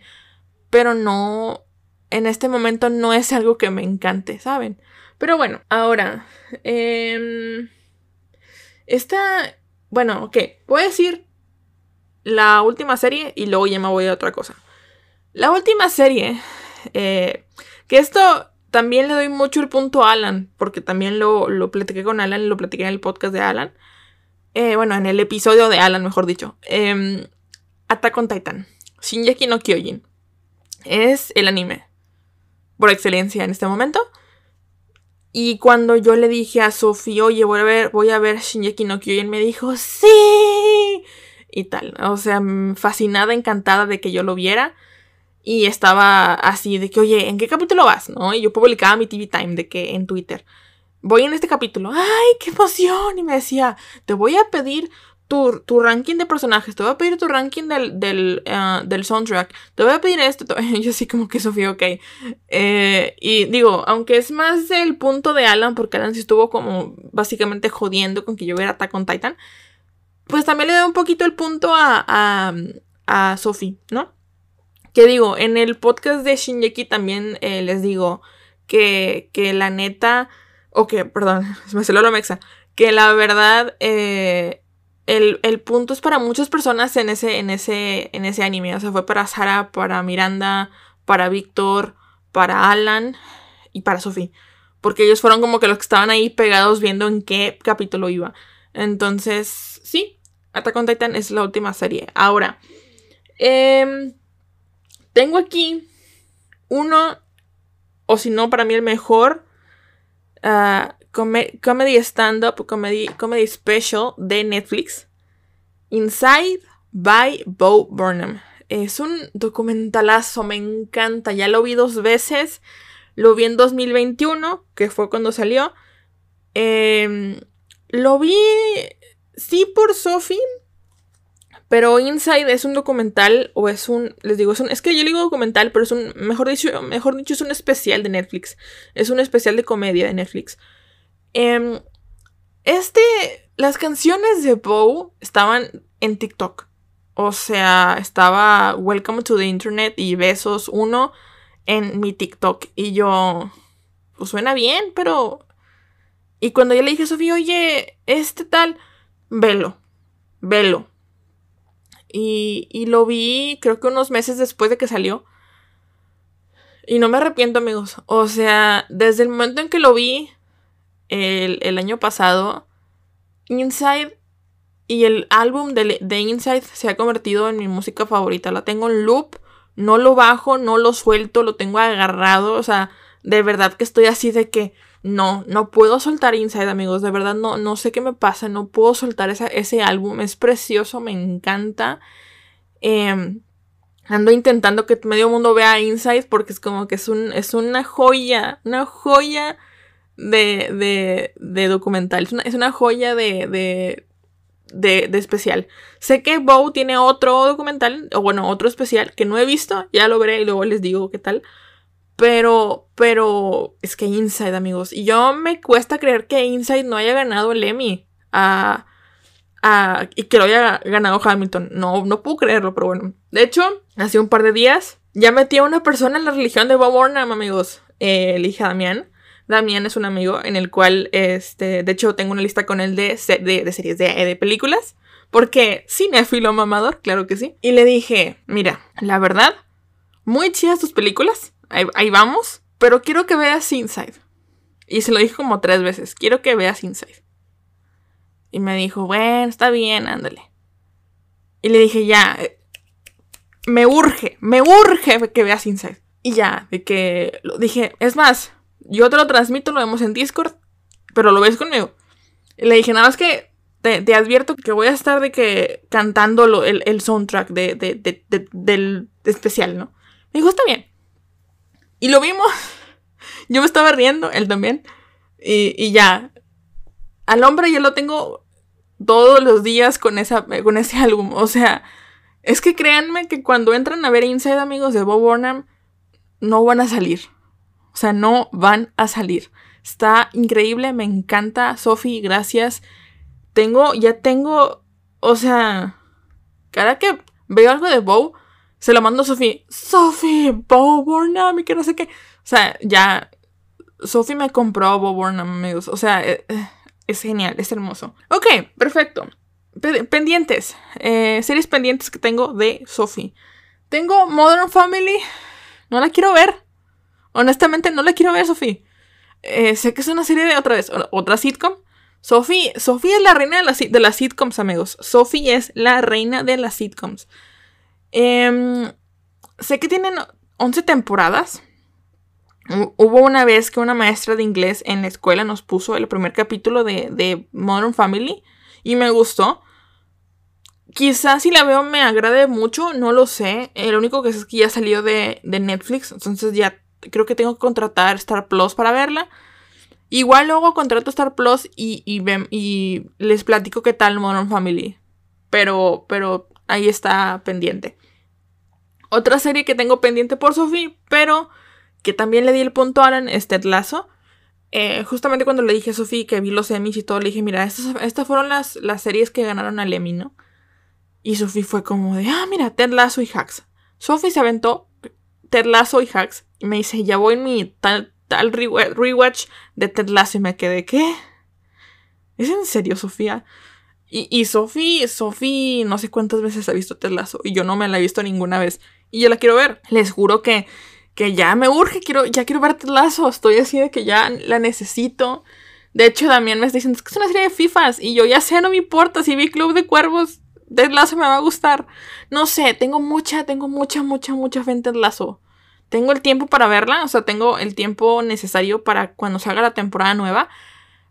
Pero no, en este momento no es algo que me encante, ¿saben? Pero bueno, ahora, eh, esta, bueno, ok, voy a decir la última serie y luego ya me voy a otra cosa. La última serie, eh, que esto también le doy mucho el punto a Alan, porque también lo, lo platiqué con Alan, lo platiqué en el podcast de Alan. Eh, bueno, en el episodio de Alan, mejor dicho. Eh, Attack on Titan. Shinjeki no Kyojin. Es el anime. Por excelencia en este momento. Y cuando yo le dije a Sophie, oye, voy a ver, voy a ver Shinjeki no Kyojin, me dijo, sí. Y tal. O sea, fascinada, encantada de que yo lo viera. Y estaba así de que, oye, ¿en qué capítulo vas? ¿No? Y yo publicaba mi TV Time de que en Twitter. Voy en este capítulo. ¡Ay, qué emoción! Y me decía, te voy a pedir tu, tu ranking de personajes, te voy a pedir tu ranking del, del, uh, del soundtrack, te voy a pedir esto. Yo así como que Sofía, ok. Eh, y digo, aunque es más el punto de Alan, porque Alan sí estuvo como básicamente jodiendo con que yo viera Attack on Titan, pues también le doy un poquito el punto a, a, a Sophie, ¿no? Que digo, en el podcast de Shinjeki también eh, les digo que, que la neta, o que, perdón, me salió la mexa, que la verdad, eh, el, el, punto es para muchas personas en ese, en, ese, en ese anime. O sea, fue para Sara, para Miranda, para Víctor, para Alan y para Sophie. Porque ellos fueron como que los que estaban ahí pegados viendo en qué capítulo iba. Entonces, sí, Attack on Titan es la última serie. Ahora, eh, tengo aquí uno, o si no, para mí el mejor com comedy stand-up, comedy, comedy special de Netflix. Inside by Bo Burnham. Es un documentalazo, me encanta. Ya lo vi dos veces. Lo vi en 2021, que fue cuando salió. Eh, lo vi, sí, por Sophie. Pero Inside es un documental o es un, les digo, es, un, es que yo digo documental, pero es un, mejor dicho, mejor dicho, es un especial de Netflix. Es un especial de comedia de Netflix. Eh, este, las canciones de Bow estaban en TikTok. O sea, estaba Welcome to the Internet y Besos 1 en mi TikTok. Y yo, pues suena bien, pero... Y cuando yo le dije a Sofía, oye, este tal, velo, velo. Y, y, lo vi creo que unos meses después de que salió. Y no me arrepiento, amigos. O sea, desde el momento en que lo vi el, el año pasado, Inside y el álbum de, de, Inside se ha convertido en mi música favorita. La tengo en loop, no lo bajo, no lo suelto, lo tengo agarrado. O sea, de verdad que estoy así de que no, no puedo soltar Inside, amigos. De verdad, no, no sé qué me pasa. No puedo soltar ese álbum. Es precioso, me encanta. Eh, ando intentando que medio mundo vea Inside porque es como que es, un, es una joya. Una joya de, de, de documental. Es una, es una joya de, de, de, de, especial. Sé que Bow tiene otro documental, o bueno, otro especial que no he visto. Ya lo veré y luego les digo qué tal. Pero, pero es que Inside, amigos. Y yo me cuesta creer que Inside no haya ganado el Emmy. A, a, y que lo haya ganado Hamilton. No, no puedo creerlo, pero bueno. De hecho, hace un par de días ya metí a una persona en la religión de Bob Burnham, amigos. Eh, el hija Damián. Damián es un amigo en el cual, este, de hecho, tengo una lista con él de, de, de series de, de películas. Porque cinéfilo mamador, claro que sí. Y le dije, mira, la verdad, muy chidas tus películas Ahí, vamos. Pero quiero que veas Inside. Y se lo dije como tres veces. Quiero que veas Inside. Y me dijo, bueno, está bien, ándale. Y le dije, ya. Me urge, me urge que veas Inside. Y ya, de que lo dije, es más, yo te lo transmito, lo vemos en Discord, pero lo ves conmigo. Y le dije, nada más que te, advierto que voy a estar de que cantando el, el, soundtrack de, de, del especial, ¿no? Me dijo, está bien. Y lo vimos. Yo me estaba riendo, él también. Y, y, ya. Al hombre yo lo tengo todos los días con, esa, con ese álbum. O sea, es que créanme que cuando entran a ver Inside Amigos de Bob Burnham, no van a salir. O sea, no van a salir. Está increíble, me encanta. Sophie, gracias. Tengo, ya tengo, o sea, cada que veo algo de Bob, se lo mando a Sophie. Sophie, Bob Burnham y que no sé qué. O sea, ya, Sophie me compró Bob Burnham, amigos. O sea, eh, eh, es genial, es hermoso. Ok, perfecto. pendientes. Eh, series pendientes que tengo de Sophie. Tengo Modern Family. No la quiero ver. Honestamente, no la quiero ver, Sophie. Sé que es una serie de otra vez, otra sitcom. Sophie, Sophie es la reina de, de las sitcoms, amigos. Sophie es la reina de las sitcoms. Em, sé que tienen 11 temporadas. Hubo una vez que una maestra de inglés en la escuela nos puso el primer capítulo de, Modern Family y me gustó. Quizás si la veo me agrade mucho, no lo sé. El único que es que ya salió de, de Netflix, entonces ya creo que tengo que contratar Star Plus para verla. Igual luego contrato Star Plus y, y, les platico qué tal Modern Family. Pero, pero ahí está pendiente. Otra serie que tengo pendiente por Sophie, pero que también le di el punto a Alan es Ted Lasso. Eh, justamente cuando le dije a Sophie que vi los Emmys y todo, le dije, mira, estas, fueron las, las series que ganaron al Emmy, ¿no? Y Sophie fue como de, ah, mira, Ted Lasso y Hacks. Sophie se aventó Ted Lasso y Hacks. Y me dice, ya voy en mi tal, tal rewatch de Ted Lasso. Y me quedé, ¿qué? ¿Es en serio, Sofía? Y, y Sophie, Sophie, no sé cuántas veces ha visto Ted Lasso. Y yo no me la he visto ninguna vez. Y yo la quiero ver. Les juro que, que ya me urge. Quiero, ya quiero ver Ted Lasso. Estoy así de que ya la necesito. De hecho, también me está diciendo, es que es una serie de FIFAs. Y yo ya sé, no me importa. Si vi Club de Cuervos, Ted me va a gustar. No sé, tengo mucha, tengo mucha, mucha, mucha fe en Ted. Tengo el tiempo para verla, o sea, tengo el tiempo necesario para cuando salga la temporada nueva,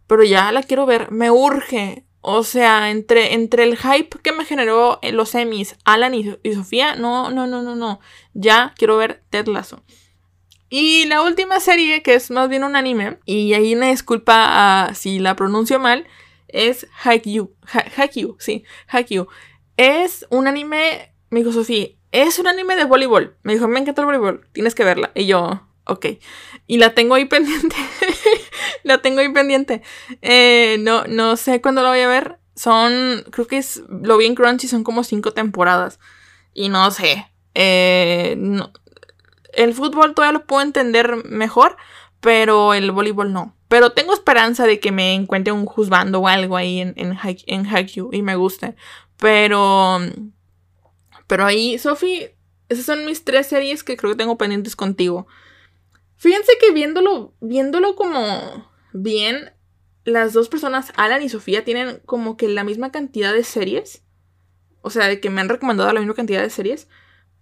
pero ya la quiero ver, me urge. O sea, entre, entre el hype que me generó en los Emmys, Alan y, Sofía, no, no, no, no, no. Ya quiero ver Ted Lasso. Y la última serie, que es más bien un anime, y ahí me disculpa si la pronuncio mal, es Haikyuu. Haikyuu, sí, Haikyuu. Es un anime, me dijo Sofía, es un anime de voleibol. Me dijo, me encanta el voleibol, tienes que verla. Y yo, ok. Y la tengo ahí pendiente. la tengo ahí pendiente. Eh, no, no sé cuándo la voy a ver. Son, creo que es, lo vi en Crunchy, son como cinco temporadas. Y no sé. Eh, el fútbol todavía lo puedo entender mejor, pero el voleibol no. Pero tengo esperanza de que me encuentre un juzgando o algo ahí en, en, en y me guste. Pero pero ahí, Sophie, esas son mis tres series que creo que tengo pendientes contigo. Fíjense que viéndolo, viéndolo como bien, las dos personas, Alan y Sofía, tienen como que la misma cantidad de series. O sea, de que me han recomendado la misma cantidad de series.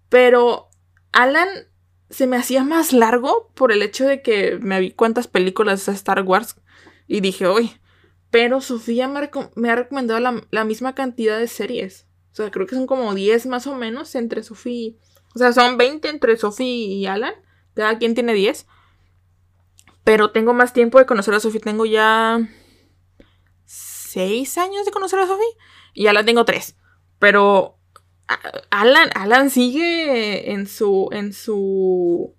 Pero Alan se me hacía más largo por el hecho de que me vi cuántas películas de Star Wars. Y dije, uy. Pero Sofía me, ha recomendado la, la misma cantidad de series. O sea, creo que son como 10 más o menos entre Sofía. O sea, son 20 entre Sofía y Alan. Cada quien tiene 10. Pero tengo más tiempo de conocer a Sofía. Tengo ya 6 años de conocer a Sofía. Y Alan tengo 3. Pero Alan, Alan sigue en su. en su.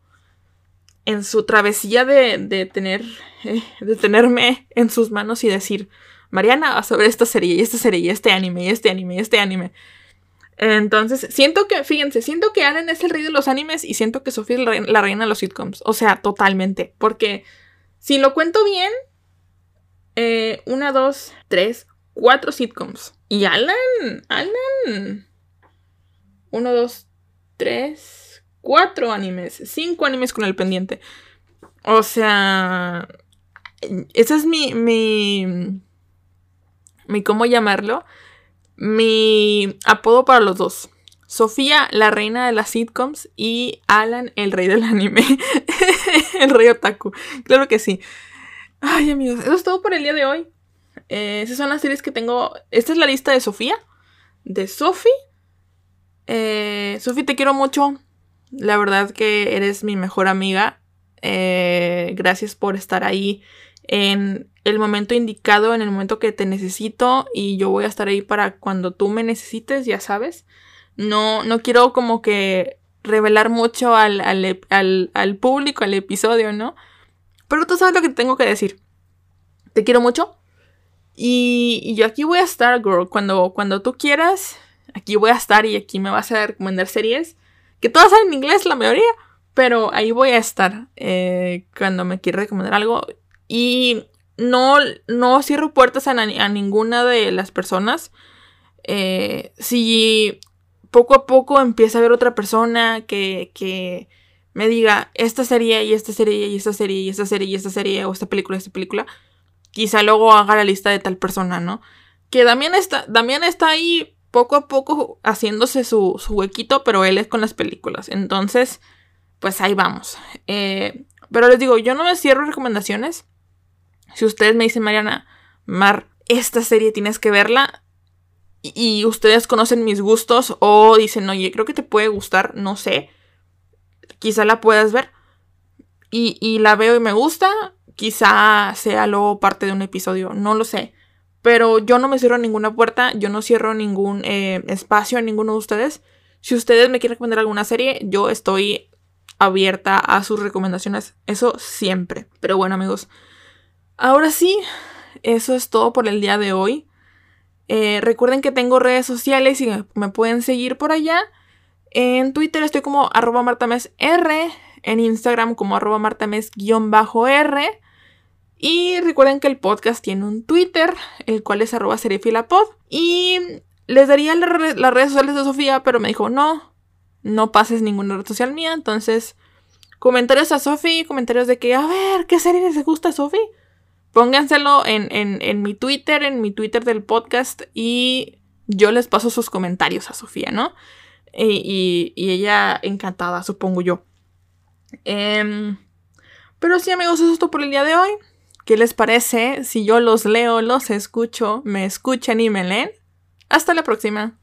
en su travesía de, de tener. De tenerme en sus manos y decir. Mariana sobre esta serie y esta serie y este anime y este anime y este anime. Entonces, siento que, fíjense, siento que Alan es el rey de los animes y siento que Sofía es la reina de los sitcoms. O sea, totalmente. Porque si lo cuento bien, eh, una, dos, tres, cuatro sitcoms. Y Alan, Alan. Uno, dos, tres, cuatro animes. Cinco animes con el pendiente. O sea, esa es mi, mi mi cómo llamarlo, mi apodo para los dos. Sofía, la reina de las sitcoms, y Alan, el rey del anime. el rey otaku. Claro que sí. Ay, amigos, eso es todo por el día de hoy. Eh, esas son las series que tengo. Esta es la lista de Sofía. De Sofi. Eh, Sofía, te quiero mucho. La verdad que eres mi mejor amiga. Eh, gracias por estar ahí en el momento indicado, en el momento que te necesito y yo voy a estar ahí para cuando tú me necesites, ya sabes. No, no quiero como que revelar mucho al, al, público, al episodio, ¿no? Pero tú sabes lo que tengo que decir. Te quiero mucho. Y, yo aquí voy a estar, girl. Cuando, cuando tú quieras, aquí voy a estar y aquí me vas a recomendar series. Que todas son en inglés, la mayoría. Pero ahí voy a estar eh, cuando me quieras recomendar algo. Y no, no cierro puertas a, ninguna de las personas. Eh, si poco a poco empieza a haber otra persona que, que me diga esta serie y esta serie y esta serie y esta serie y esta serie o esta película esta película, quizá luego haga la lista de tal persona, ¿no? Que Damián está, Damián está ahí poco a poco haciéndose su, su huequito, pero él es con las películas. Entonces, pues ahí vamos. Eh, pero les digo, yo no me cierro recomendaciones. Si ustedes me dicen, Mariana, Mar, esta serie tienes que verla. Y, ustedes conocen mis gustos o dicen, oye, creo que te puede gustar, no sé. Quizá la puedas ver. Y, la veo y me gusta. Quizá sea luego parte de un episodio, no lo sé. Pero yo no me cierro ninguna puerta, yo no cierro ningún eh, espacio a ninguno de ustedes. Si ustedes me quieren recomendar alguna serie, yo estoy abierta a sus recomendaciones. Eso siempre. Pero bueno, amigos. Ahora sí, eso es todo por el día de hoy. Eh, recuerden que tengo redes sociales y me pueden seguir por allá. En Twitter estoy como arroba martamesr. En Instagram como arroba martames-r. Y recuerden que el podcast tiene un Twitter, el cual es arroba. Y les daría las redes sociales de Sofía, pero me dijo, no, no pases ninguna red social mía. Entonces, comentarios a Sofi, comentarios de que, a ver, ¿qué serie les gusta a Sofi? Pónganselo en, en, mi Twitter, en mi Twitter del podcast y yo les paso sus comentarios a Sofía, ¿no? Y, ella encantada, supongo yo. Em, pero sí, amigos, eso es todo por el día de hoy. ¿Qué les parece si yo los leo, los escucho, me escuchan y me leen? Hasta la próxima.